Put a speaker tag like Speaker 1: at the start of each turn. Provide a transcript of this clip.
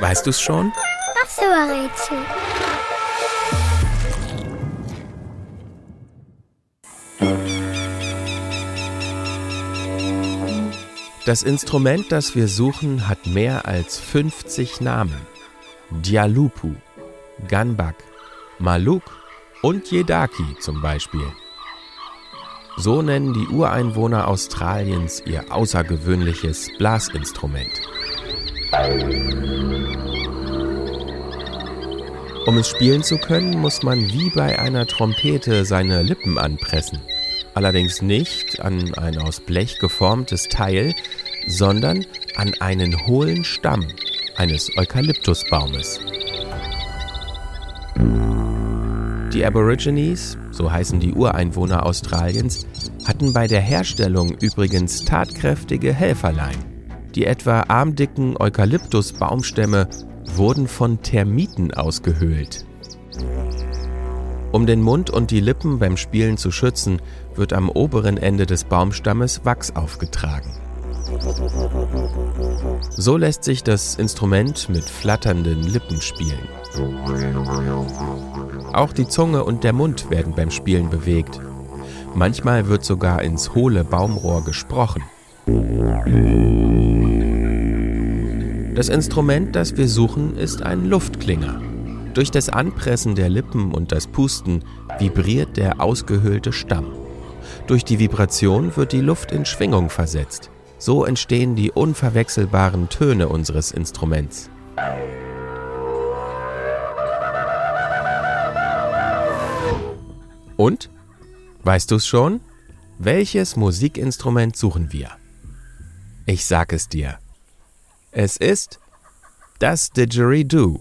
Speaker 1: Weißt du's schon?
Speaker 2: Das Rätsel.
Speaker 1: Das Instrument, das wir suchen, hat mehr als 50 Namen. Dialupu, Ganbak, Maluk und Jedaki zum Beispiel. So nennen die Ureinwohner Australiens ihr außergewöhnliches Blasinstrument. Um es spielen zu können, muss man wie bei einer Trompete seine Lippen anpressen. Allerdings nicht an ein aus Blech geformtes Teil, sondern an einen hohlen Stamm eines Eukalyptusbaumes. Die Aborigines, so heißen die Ureinwohner Australiens, hatten bei der Herstellung übrigens tatkräftige Helferlein. Die etwa armdicken Eukalyptusbaumstämme wurden von Termiten ausgehöhlt. Um den Mund und die Lippen beim Spielen zu schützen, wird am oberen Ende des Baumstammes Wachs aufgetragen. So lässt sich das Instrument mit flatternden Lippen spielen. Auch die Zunge und der Mund werden beim Spielen bewegt. Manchmal wird sogar ins hohle Baumrohr gesprochen. Das Instrument, das wir suchen, ist ein Luftklinger. Durch das Anpressen der Lippen und das Pusten vibriert der ausgehöhlte Stamm. Durch die Vibration wird die Luft in Schwingung versetzt. So entstehen die unverwechselbaren Töne unseres Instruments. Und? Weißt du's schon? Welches Musikinstrument suchen wir? Ich sag es dir. Es ist das Didgeridoo.